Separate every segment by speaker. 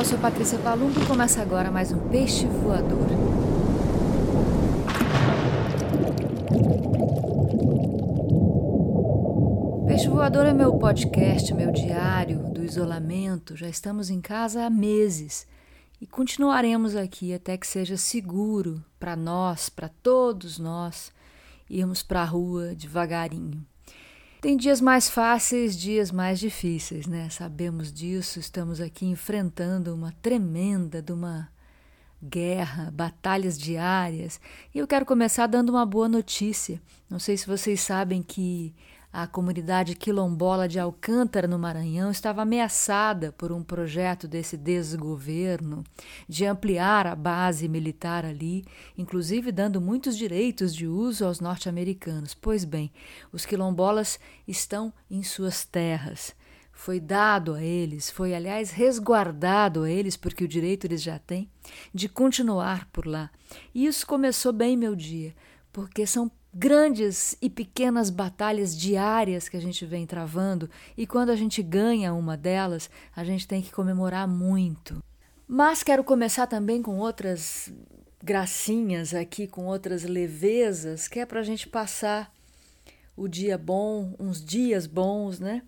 Speaker 1: Eu sou Patrícia Palumbo e começa agora mais um Peixe Voador. Peixe Voador é meu podcast, meu diário do isolamento. Já estamos em casa há meses e continuaremos aqui até que seja seguro para nós, para todos nós, irmos para a rua devagarinho. Tem dias mais fáceis, dias mais difíceis, né? Sabemos disso, estamos aqui enfrentando uma tremenda de uma guerra, batalhas diárias. E eu quero começar dando uma boa notícia. Não sei se vocês sabem que a comunidade quilombola de Alcântara, no Maranhão, estava ameaçada por um projeto desse desgoverno de ampliar a base militar ali, inclusive dando muitos direitos de uso aos norte-americanos. Pois bem, os quilombolas estão em suas terras. Foi dado a eles, foi aliás resguardado a eles, porque o direito eles já têm, de continuar por lá. E isso começou bem meu dia, porque são grandes e pequenas batalhas diárias que a gente vem travando, e quando a gente ganha uma delas, a gente tem que comemorar muito. Mas quero começar também com outras gracinhas aqui, com outras levezas, que é para a gente passar o dia bom, uns dias bons, né?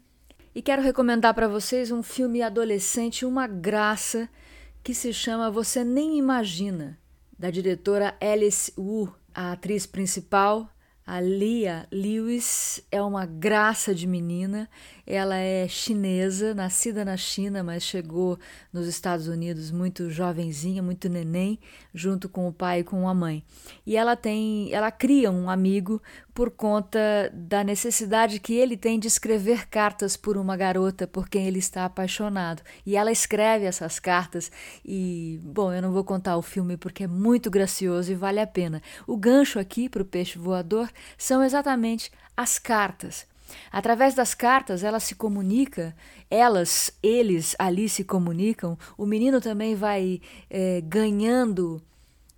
Speaker 1: E quero recomendar para vocês um filme adolescente, uma graça, que se chama Você Nem Imagina, da diretora Alice Wu. A atriz principal, a Lia Lewis, é uma graça de menina. Ela é chinesa, nascida na China, mas chegou nos Estados Unidos muito jovenzinha, muito neném, junto com o pai e com a mãe. E ela tem, ela cria um amigo por conta da necessidade que ele tem de escrever cartas por uma garota por quem ele está apaixonado. E ela escreve essas cartas e, bom, eu não vou contar o filme porque é muito gracioso e vale a pena. O gancho aqui para o peixe voador são exatamente as cartas. Através das cartas, ela se comunica, elas, eles ali se comunicam. O menino também vai é, ganhando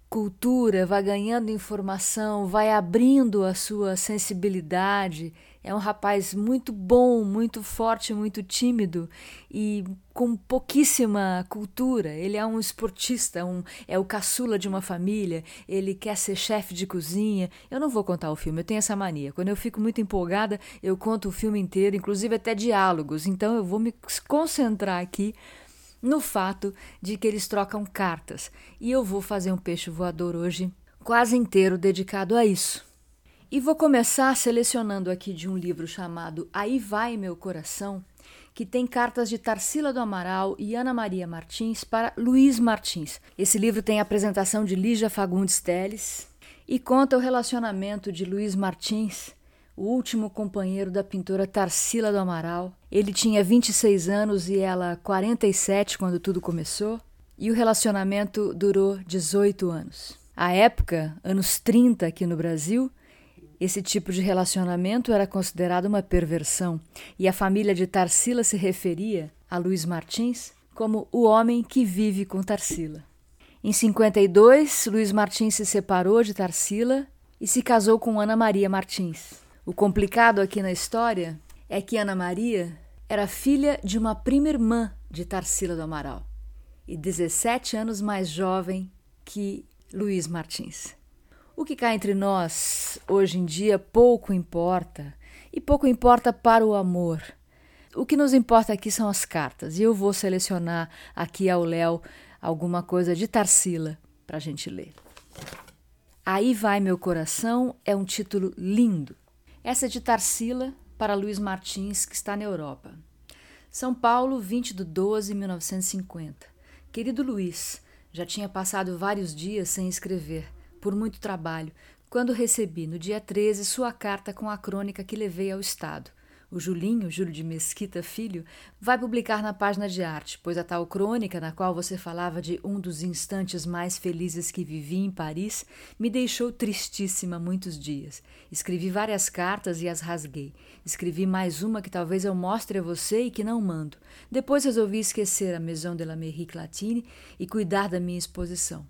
Speaker 1: cultura, vai ganhando informação, vai abrindo a sua sensibilidade. É um rapaz muito bom, muito forte, muito tímido e com pouquíssima cultura. Ele é um esportista, um, é o caçula de uma família, ele quer ser chefe de cozinha. Eu não vou contar o filme, eu tenho essa mania. Quando eu fico muito empolgada, eu conto o filme inteiro, inclusive até diálogos. Então eu vou me concentrar aqui no fato de que eles trocam cartas. E eu vou fazer um peixe voador hoje quase inteiro dedicado a isso. E vou começar selecionando aqui de um livro chamado Aí Vai Meu Coração, que tem cartas de Tarsila do Amaral e Ana Maria Martins para Luiz Martins. Esse livro tem a apresentação de Lígia Fagundes Teles e conta o relacionamento de Luiz Martins o último companheiro da pintora Tarsila do Amaral. Ele tinha 26 anos e ela 47 quando tudo começou, e o relacionamento durou 18 anos. À época, anos 30 aqui no Brasil, esse tipo de relacionamento era considerado uma perversão, e a família de Tarsila se referia a Luiz Martins como o homem que vive com Tarsila. Em 52, Luiz Martins se separou de Tarsila e se casou com Ana Maria Martins. O complicado aqui na história é que Ana Maria era filha de uma prima irmã de Tarsila do Amaral e 17 anos mais jovem que Luiz Martins. O que cá entre nós hoje em dia pouco importa e pouco importa para o amor. O que nos importa aqui são as cartas e eu vou selecionar aqui ao Léo alguma coisa de Tarsila para a gente ler. Aí vai meu coração é um título lindo essa é de Tarsila para Luiz Martins, que está na Europa. São Paulo, 20 de 12 de 1950. Querido Luiz, já tinha passado vários dias sem escrever, por muito trabalho, quando recebi, no dia 13, sua carta com a crônica que levei ao Estado. O Julinho, Júlio de Mesquita Filho, vai publicar na página de arte, pois a tal crônica, na qual você falava de um dos instantes mais felizes que vivi em Paris, me deixou tristíssima muitos dias. Escrevi várias cartas e as rasguei. Escrevi mais uma que talvez eu mostre a você e que não mando. Depois resolvi esquecer a Maison de l'Amérique Latine e cuidar da minha exposição.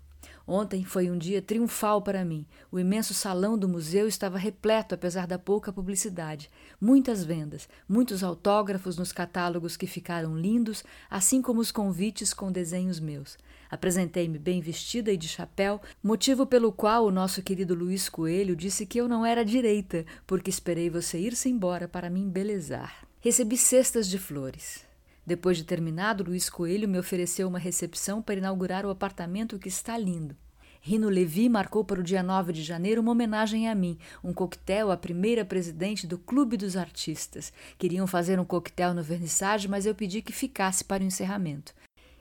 Speaker 1: Ontem foi um dia triunfal para mim. O imenso salão do museu estava repleto, apesar da pouca publicidade. Muitas vendas, muitos autógrafos nos catálogos que ficaram lindos, assim como os convites com desenhos meus. Apresentei-me bem vestida e de chapéu, motivo pelo qual o nosso querido Luiz Coelho disse que eu não era direita, porque esperei você ir-se embora para me embelezar. Recebi cestas de flores. Depois de terminado, Luiz Coelho me ofereceu uma recepção para inaugurar o apartamento que está lindo. Rino Levi marcou para o dia 9 de janeiro uma homenagem a mim, um coquetel à primeira presidente do Clube dos Artistas. Queriam fazer um coquetel no vernissage, mas eu pedi que ficasse para o encerramento.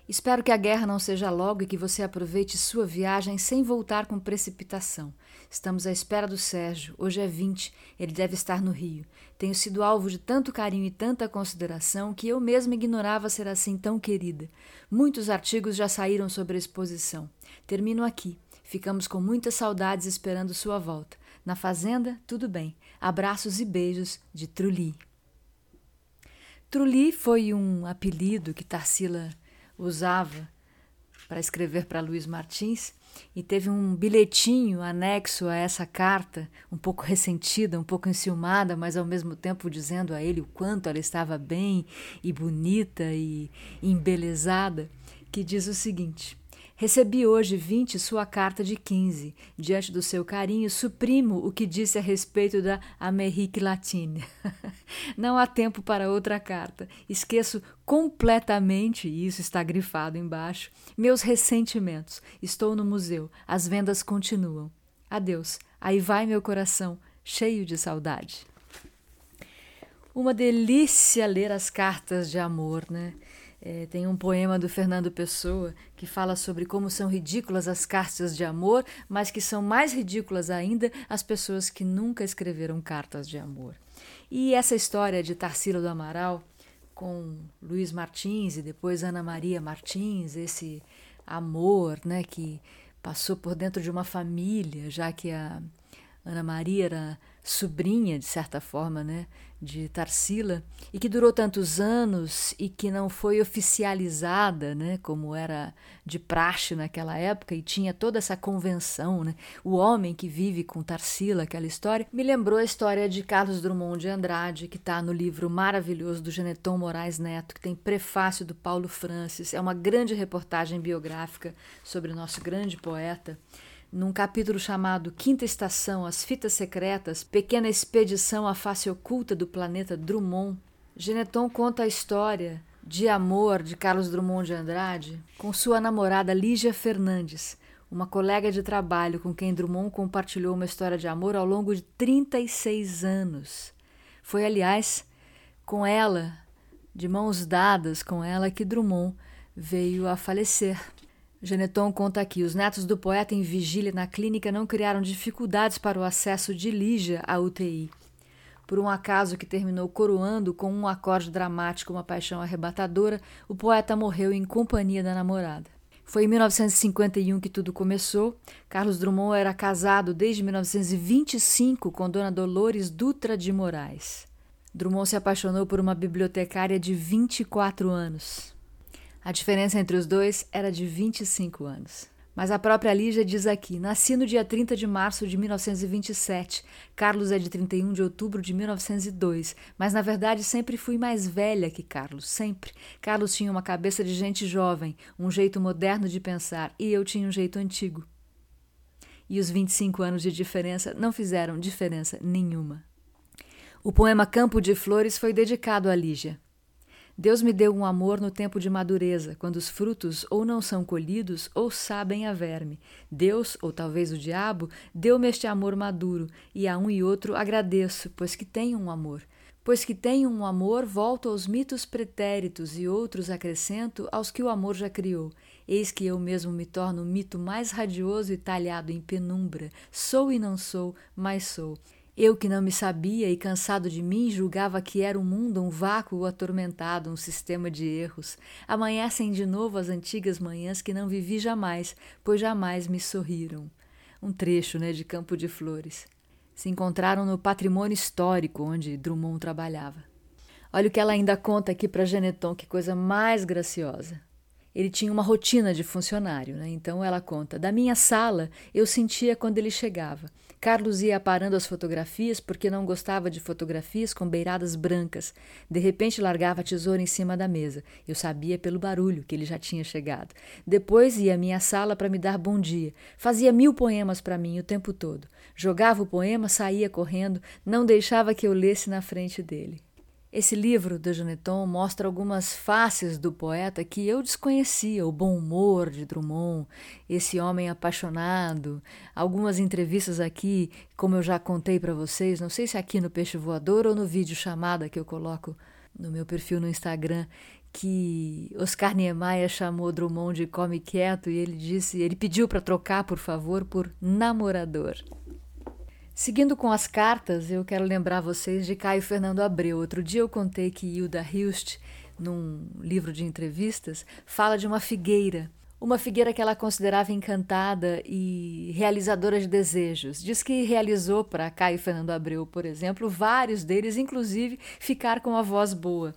Speaker 1: Espero que a guerra não seja logo e que você aproveite sua viagem sem voltar com precipitação. Estamos à espera do Sérgio. Hoje é 20, ele deve estar no Rio. Tenho sido alvo de tanto carinho e tanta consideração que eu mesma ignorava ser assim tão querida. Muitos artigos já saíram sobre a exposição. Termino aqui. Ficamos com muitas saudades esperando sua volta. Na fazenda, tudo bem. Abraços e beijos de Truli. Truli foi um apelido que Tarsila usava para escrever para Luiz Martins e teve um bilhetinho anexo a essa carta, um pouco ressentida, um pouco enciumada, mas ao mesmo tempo dizendo a ele o quanto ela estava bem e bonita e embelezada, que diz o seguinte: Recebi hoje vinte sua carta de quinze. Diante do seu carinho, suprimo o que disse a respeito da Amérique Latine. Não há tempo para outra carta. Esqueço completamente, e isso está grifado embaixo, meus ressentimentos. Estou no museu. As vendas continuam. Adeus. Aí vai meu coração, cheio de saudade. Uma delícia ler as cartas de amor, né? É, tem um poema do Fernando Pessoa que fala sobre como são ridículas as cartas de amor, mas que são mais ridículas ainda as pessoas que nunca escreveram cartas de amor. E essa história de Tarsila do Amaral com Luiz Martins e depois Ana Maria Martins, esse amor né, que passou por dentro de uma família, já que a Ana Maria era sobrinha, de certa forma, né, de Tarsila, e que durou tantos anos e que não foi oficializada, né, como era de praxe naquela época, e tinha toda essa convenção, né, o homem que vive com Tarsila, aquela história, me lembrou a história de Carlos Drummond de Andrade, que está no livro maravilhoso do Geneton Moraes Neto, que tem prefácio do Paulo Francis, é uma grande reportagem biográfica sobre o nosso grande poeta num capítulo chamado Quinta Estação, As Fitas Secretas, Pequena Expedição à Face Oculta do Planeta Drummond, Geneton conta a história de amor de Carlos Drummond de Andrade com sua namorada Lígia Fernandes, uma colega de trabalho com quem Drummond compartilhou uma história de amor ao longo de 36 anos. Foi, aliás, com ela, de mãos dadas com ela, que Drummond veio a falecer. Geneton conta aqui: os netos do poeta em vigília na clínica não criaram dificuldades para o acesso de Lígia à UTI. Por um acaso que terminou coroando com um acorde dramático uma paixão arrebatadora, o poeta morreu em companhia da namorada. Foi em 1951 que tudo começou. Carlos Drummond era casado desde 1925 com Dona Dolores Dutra de Moraes. Drummond se apaixonou por uma bibliotecária de 24 anos. A diferença entre os dois era de 25 anos. Mas a própria Lígia diz aqui: nasci no dia 30 de março de 1927. Carlos é de 31 de outubro de 1902. Mas na verdade sempre fui mais velha que Carlos, sempre. Carlos tinha uma cabeça de gente jovem, um jeito moderno de pensar, e eu tinha um jeito antigo. E os 25 anos de diferença não fizeram diferença nenhuma. O poema Campo de Flores foi dedicado a Lígia. Deus me deu um amor no tempo de madureza, quando os frutos ou não são colhidos ou sabem a verme. Deus, ou talvez o diabo, deu-me este amor maduro, e a um e outro agradeço, pois que tenho um amor. Pois que tenho um amor, volto aos mitos pretéritos e outros acrescento aos que o amor já criou. Eis que eu mesmo me torno o mito mais radioso e talhado em penumbra. Sou e não sou, mas sou. Eu que não me sabia e cansado de mim julgava que era o mundo um vácuo atormentado, um sistema de erros. Amanhecem de novo as antigas manhãs que não vivi jamais, pois jamais me sorriram. Um trecho, né, de Campo de Flores. Se encontraram no patrimônio histórico onde Drummond trabalhava. Olha o que ela ainda conta aqui para Geneton, que coisa mais graciosa. ele tinha uma rotina de funcionário, né? então ela conta: da minha sala eu sentia quando ele chegava. Carlos ia aparando as fotografias porque não gostava de fotografias com beiradas brancas. De repente largava a tesoura em cima da mesa. Eu sabia pelo barulho que ele já tinha chegado. Depois ia à minha sala para me dar bom dia. Fazia mil poemas para mim o tempo todo. Jogava o poema, saía correndo, não deixava que eu lesse na frente dele. Esse livro de Janeton mostra algumas faces do poeta que eu desconhecia, o bom humor de Drummond, esse homem apaixonado, algumas entrevistas aqui, como eu já contei para vocês, não sei se aqui no Peixe Voador ou no vídeo chamada que eu coloco no meu perfil no Instagram, que Oscar Niemeyer chamou Drummond de come quieto e ele disse, ele pediu para trocar, por favor, por namorador. Seguindo com as cartas, eu quero lembrar vocês de Caio Fernando Abreu. Outro dia eu contei que Hilda Hilst, num livro de entrevistas, fala de uma figueira. Uma figueira que ela considerava encantada e realizadora de desejos. Diz que realizou para Caio Fernando Abreu, por exemplo, vários deles, inclusive ficar com a voz boa.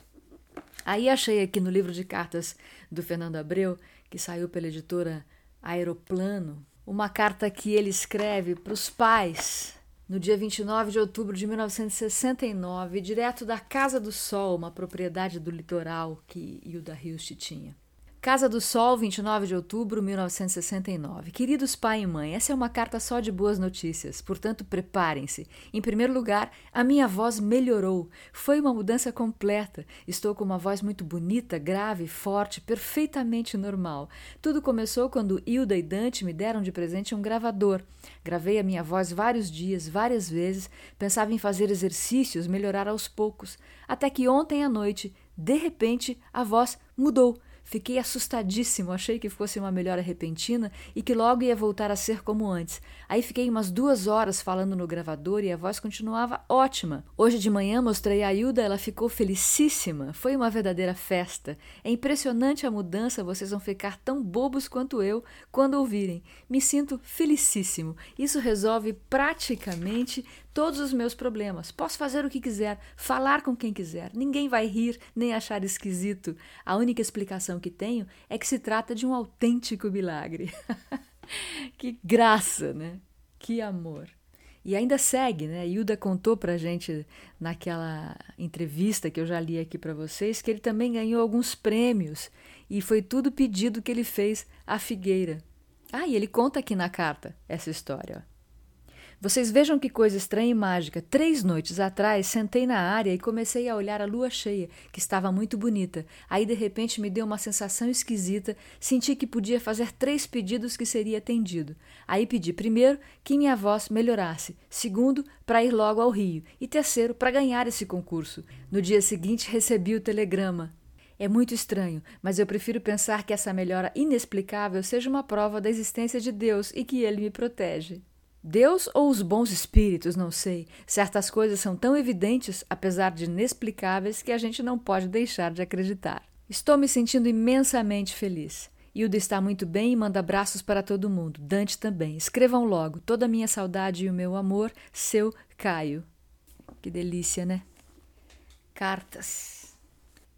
Speaker 1: Aí achei aqui no livro de cartas do Fernando Abreu, que saiu pela editora Aeroplano, uma carta que ele escreve para os pais no dia 29 de outubro de 1969, direto da Casa do Sol, uma propriedade do litoral que Hilda Hilst tinha. Casa do Sol, 29 de outubro de 1969. Queridos pai e mãe, essa é uma carta só de boas notícias, portanto preparem-se. Em primeiro lugar, a minha voz melhorou. Foi uma mudança completa. Estou com uma voz muito bonita, grave, forte, perfeitamente normal. Tudo começou quando Hilda e Dante me deram de presente um gravador. Gravei a minha voz vários dias, várias vezes, pensava em fazer exercícios, melhorar aos poucos, até que ontem à noite, de repente, a voz mudou Fiquei assustadíssimo, achei que fosse uma melhora repentina e que logo ia voltar a ser como antes. Aí fiquei umas duas horas falando no gravador e a voz continuava ótima. Hoje de manhã mostrei a Hilda, ela ficou felicíssima. Foi uma verdadeira festa. É impressionante a mudança, vocês vão ficar tão bobos quanto eu quando ouvirem. Me sinto felicíssimo. Isso resolve praticamente todos os meus problemas. Posso fazer o que quiser, falar com quem quiser. Ninguém vai rir nem achar esquisito. A única explicação que tenho é que se trata de um autêntico milagre. que graça, né? Que amor. E ainda segue, né? Hilda contou pra gente naquela entrevista que eu já li aqui para vocês que ele também ganhou alguns prêmios e foi tudo pedido que ele fez à Figueira. Ah, e ele conta aqui na carta essa história. Ó. Vocês vejam que coisa estranha e mágica. Três noites atrás, sentei na área e comecei a olhar a lua cheia, que estava muito bonita. Aí, de repente, me deu uma sensação esquisita. Senti que podia fazer três pedidos que seria atendido. Aí pedi, primeiro, que minha voz melhorasse. Segundo, para ir logo ao Rio. E terceiro, para ganhar esse concurso. No dia seguinte, recebi o telegrama. É muito estranho, mas eu prefiro pensar que essa melhora inexplicável seja uma prova da existência de Deus e que ele me protege. Deus ou os bons espíritos, não sei. Certas coisas são tão evidentes, apesar de inexplicáveis, que a gente não pode deixar de acreditar. Estou me sentindo imensamente feliz. Hilda está muito bem e manda abraços para todo mundo. Dante também. Escrevam logo. Toda a minha saudade e o meu amor, seu Caio. Que delícia, né? Cartas.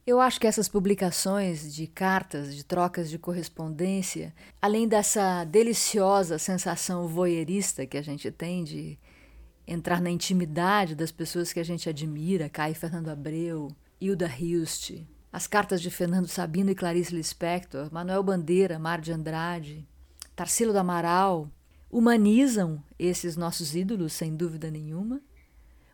Speaker 1: Eu acho que essas publicações de cartas, de trocas de correspondência, além dessa deliciosa sensação voyeurista que a gente tem de entrar na intimidade das pessoas que a gente admira, Caio Fernando Abreu, Hilda Hilst, as cartas de Fernando Sabino e Clarice Lispector, Manuel Bandeira, Mar de Andrade, Tarsilo do Amaral, humanizam esses nossos ídolos, sem dúvida nenhuma,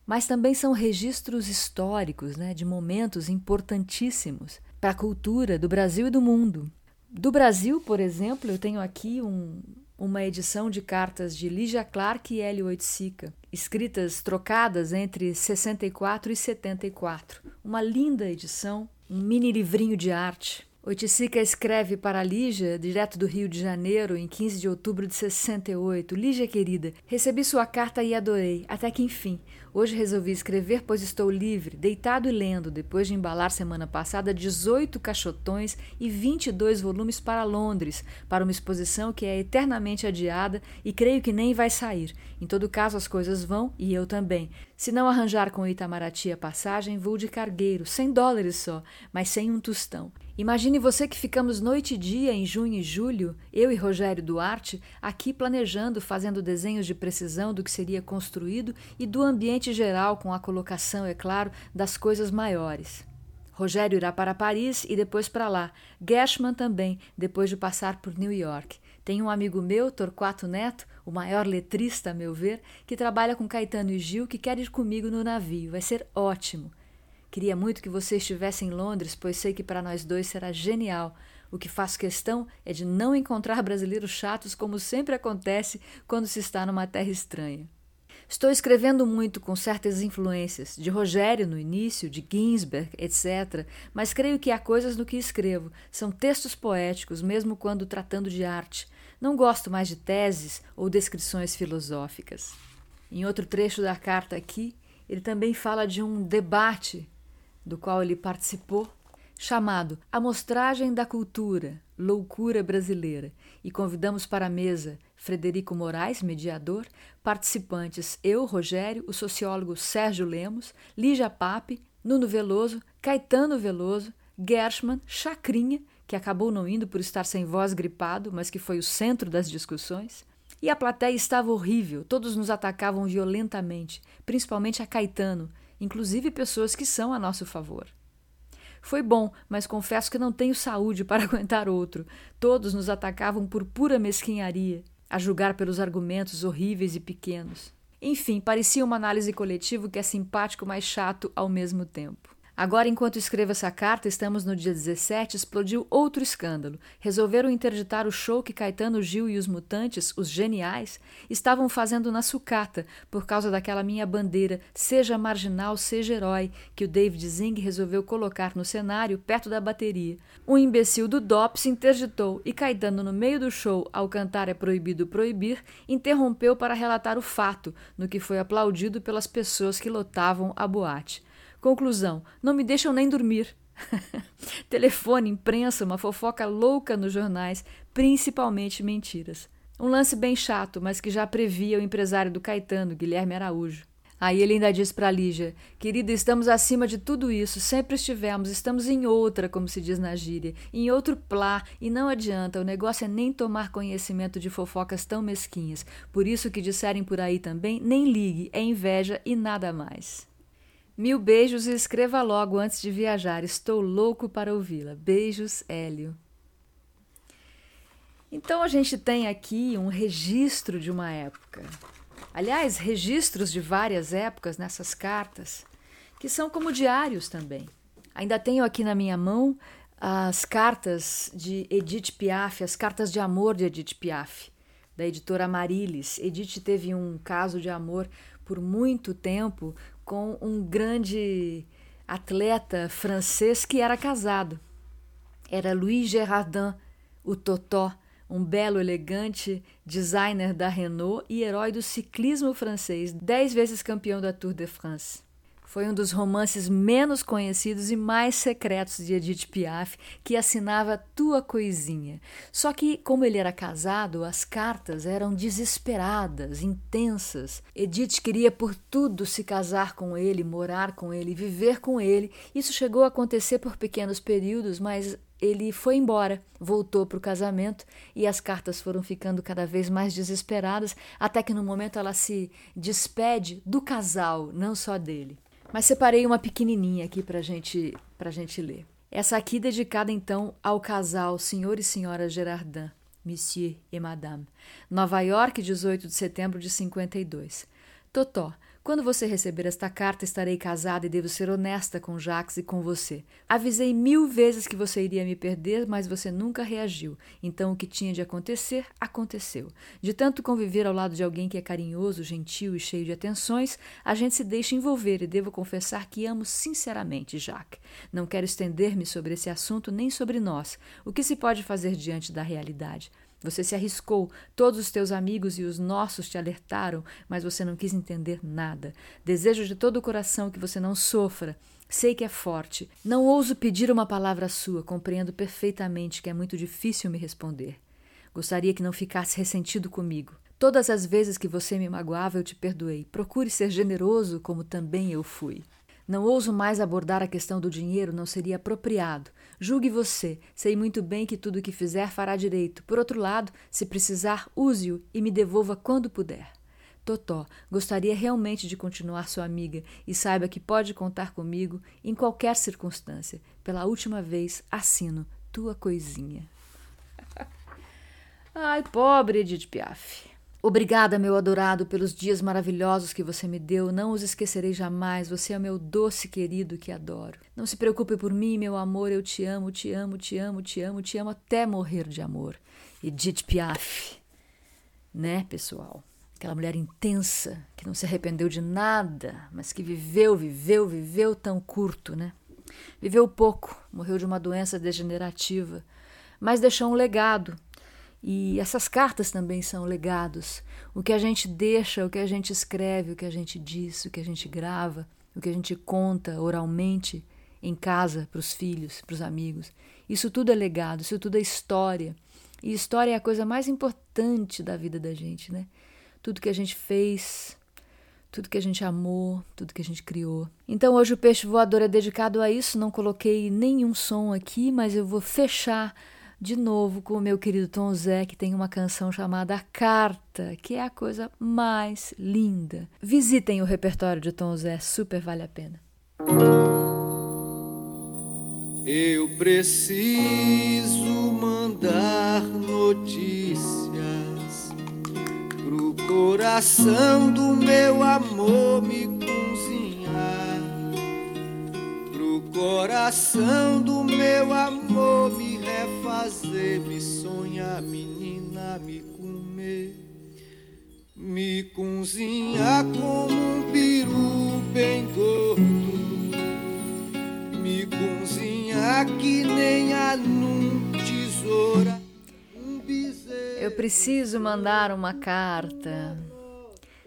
Speaker 1: mas também são registros históricos né, de momentos importantíssimos para a cultura do Brasil e do mundo. Do Brasil, por exemplo, eu tenho aqui um, uma edição de cartas de Lígia Clark e Hélio Oiticica, escritas trocadas entre 64 e 74. Uma linda edição, um mini livrinho de arte Oiticica escreve para Lígia, direto do Rio de Janeiro, em 15 de outubro de 68. Lígia querida, recebi sua carta e adorei, até que enfim. Hoje resolvi escrever, pois estou livre, deitado e lendo, depois de embalar semana passada 18 cachotões e 22 volumes para Londres, para uma exposição que é eternamente adiada e creio que nem vai sair. Em todo caso, as coisas vão e eu também. Se não arranjar com Itamaraty a passagem, vou de cargueiro, cem dólares só, mas sem um tostão. Imagine você que ficamos noite e dia em junho e julho, eu e Rogério Duarte, aqui planejando, fazendo desenhos de precisão do que seria construído e do ambiente geral, com a colocação, é claro, das coisas maiores. Rogério irá para Paris e depois para lá. Gershman também, depois de passar por New York. Tem um amigo meu, Torquato Neto, o maior letrista, a meu ver, que trabalha com Caetano e Gil, que quer ir comigo no navio. Vai ser ótimo. Queria muito que você estivesse em Londres, pois sei que para nós dois será genial. O que faço questão é de não encontrar brasileiros chatos, como sempre acontece quando se está numa terra estranha. Estou escrevendo muito com certas influências, de Rogério no início, de Ginsberg, etc., mas creio que há coisas no que escrevo. São textos poéticos, mesmo quando tratando de arte. Não gosto mais de teses ou descrições filosóficas. Em outro trecho da carta aqui, ele também fala de um debate do qual ele participou, chamado Amostragem da Cultura, Loucura Brasileira, e convidamos para a mesa Frederico Moraes, mediador, participantes eu, Rogério, o sociólogo Sérgio Lemos, Lígia Pape, Nuno Veloso, Caetano Veloso, Gershman, Chacrinha que acabou não indo por estar sem voz gripado, mas que foi o centro das discussões. E a plateia estava horrível, todos nos atacavam violentamente, principalmente a Caetano, inclusive pessoas que são a nosso favor. Foi bom, mas confesso que não tenho saúde para aguentar outro. Todos nos atacavam por pura mesquinharia, a julgar pelos argumentos horríveis e pequenos. Enfim, parecia uma análise coletiva que é simpático, mas chato ao mesmo tempo. Agora, enquanto escrevo essa carta, estamos no dia 17, explodiu outro escândalo. Resolveram interditar o show que Caetano Gil e os Mutantes, os geniais, estavam fazendo na sucata, por causa daquela minha bandeira, seja marginal, seja herói, que o David Zing resolveu colocar no cenário, perto da bateria. Um imbecil do DOP se interditou e Caetano, no meio do show, ao cantar É Proibido Proibir, interrompeu para relatar o fato, no que foi aplaudido pelas pessoas que lotavam a boate. Conclusão: não me deixam nem dormir. Telefone, imprensa, uma fofoca louca nos jornais, principalmente mentiras. Um lance bem chato, mas que já previa o empresário do Caetano, Guilherme Araújo. Aí ele ainda diz para Lígia: Querida, estamos acima de tudo isso, sempre estivemos, estamos em outra, como se diz na gíria, em outro plá, e não adianta, o negócio é nem tomar conhecimento de fofocas tão mesquinhas. Por isso que disserem por aí também, nem ligue, é inveja e nada mais. Mil beijos e escreva logo antes de viajar. Estou louco para ouvi-la. Beijos, Hélio. Então a gente tem aqui um registro de uma época. Aliás, registros de várias épocas nessas cartas, que são como diários também. Ainda tenho aqui na minha mão as cartas de Edith Piaf, as cartas de amor de Edith Piaf, da editora Amarilis. Edith teve um caso de amor por muito tempo com um grande atleta francês que era casado. Era Louis Gerardin, o Totó, um belo, elegante designer da Renault e herói do ciclismo francês, dez vezes campeão da Tour de France. Foi um dos romances menos conhecidos e mais secretos de Edith Piaf, que assinava Tua Coisinha. Só que, como ele era casado, as cartas eram desesperadas, intensas. Edith queria por tudo se casar com ele, morar com ele, viver com ele. Isso chegou a acontecer por pequenos períodos, mas ele foi embora, voltou para o casamento e as cartas foram ficando cada vez mais desesperadas, até que no momento ela se despede do casal, não só dele. Mas separei uma pequenininha aqui para gente, a gente ler. Essa aqui dedicada então ao casal Senhor e Senhora Gerardin, Monsieur e Madame. Nova York, 18 de setembro de 52. Totó, quando você receber esta carta, estarei casada e devo ser honesta com Jacques e com você. Avisei mil vezes que você iria me perder, mas você nunca reagiu. Então o que tinha de acontecer, aconteceu. De tanto conviver ao lado de alguém que é carinhoso, gentil e cheio de atenções, a gente se deixa envolver e devo confessar que amo sinceramente Jacques. Não quero estender-me sobre esse assunto nem sobre nós. O que se pode fazer diante da realidade? Você se arriscou, todos os teus amigos e os nossos te alertaram, mas você não quis entender nada. Desejo de todo o coração que você não sofra. Sei que é forte. Não ouso pedir uma palavra sua, compreendo perfeitamente que é muito difícil me responder. Gostaria que não ficasse ressentido comigo. Todas as vezes que você me magoava, eu te perdoei. Procure ser generoso, como também eu fui. Não ouso mais abordar a questão do dinheiro, não seria apropriado. Julgue você, sei muito bem que tudo o que fizer fará direito. Por outro lado, se precisar, use-o e me devolva quando puder. Totó, gostaria realmente de continuar sua amiga e saiba que pode contar comigo em qualquer circunstância. Pela última vez, assino tua coisinha. Ai, pobre Edith Piaf. Obrigada, meu adorado, pelos dias maravilhosos que você me deu. Não os esquecerei jamais. Você é o meu doce querido que adoro. Não se preocupe por mim, meu amor. Eu te amo, te amo, te amo, te amo, te amo até morrer de amor. Edith Piaf. Né, pessoal? Aquela mulher intensa, que não se arrependeu de nada, mas que viveu, viveu, viveu tão curto, né? Viveu pouco, morreu de uma doença degenerativa, mas deixou um legado e essas cartas também são legados. O que a gente deixa, o que a gente escreve, o que a gente diz, o que a gente grava, o que a gente conta oralmente em casa para os filhos, para os amigos. Isso tudo é legado, isso tudo é história. E história é a coisa mais importante da vida da gente, né? Tudo que a gente fez, tudo que a gente amou, tudo que a gente criou. Então hoje o peixe voador é dedicado a isso. Não coloquei nenhum som aqui, mas eu vou fechar de novo com o meu querido Tom Zé, que tem uma canção chamada Carta, que é a coisa mais linda. Visitem o repertório de Tom Zé, super vale a pena.
Speaker 2: Eu preciso mandar notícias pro coração do meu amor me cozinhar, pro coração do meu amor me fazer me sonhar, menina, me comer, me cozinhar como um peru bem gordo, me cozinhar que nem a num tesoura.
Speaker 1: Eu preciso mandar uma carta.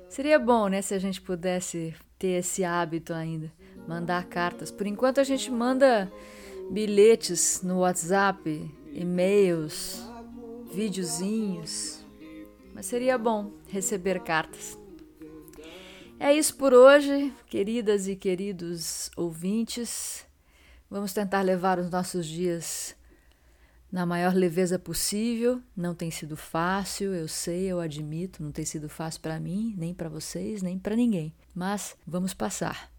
Speaker 1: Seria bom, né, se a gente pudesse ter esse hábito ainda, mandar cartas. Por enquanto a gente manda bilhetes no WhatsApp, e-mails, videozinhos. Mas seria bom receber cartas. É isso por hoje, queridas e queridos ouvintes. Vamos tentar levar os nossos dias na maior leveza possível. Não tem sido fácil, eu sei, eu admito, não tem sido fácil para mim, nem para vocês, nem para ninguém. Mas vamos passar.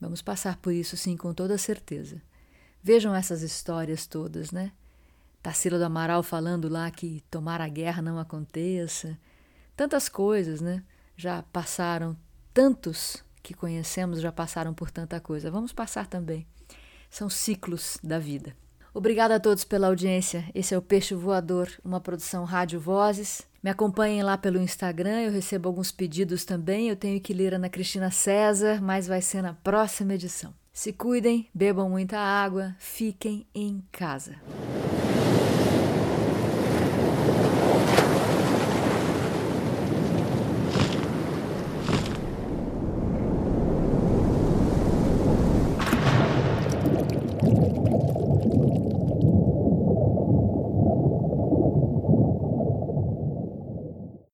Speaker 1: Vamos passar por isso sim, com toda certeza. Vejam essas histórias todas, né? Tarsila do Amaral falando lá que tomar a guerra não aconteça. Tantas coisas, né? Já passaram, tantos que conhecemos já passaram por tanta coisa. Vamos passar também. São ciclos da vida. Obrigada a todos pela audiência. Esse é o Peixe Voador, uma produção Rádio Vozes. Me acompanhem lá pelo Instagram, eu recebo alguns pedidos também. Eu tenho que ler Ana Cristina César, mas vai ser na próxima edição. Se cuidem, bebam muita água, fiquem em casa.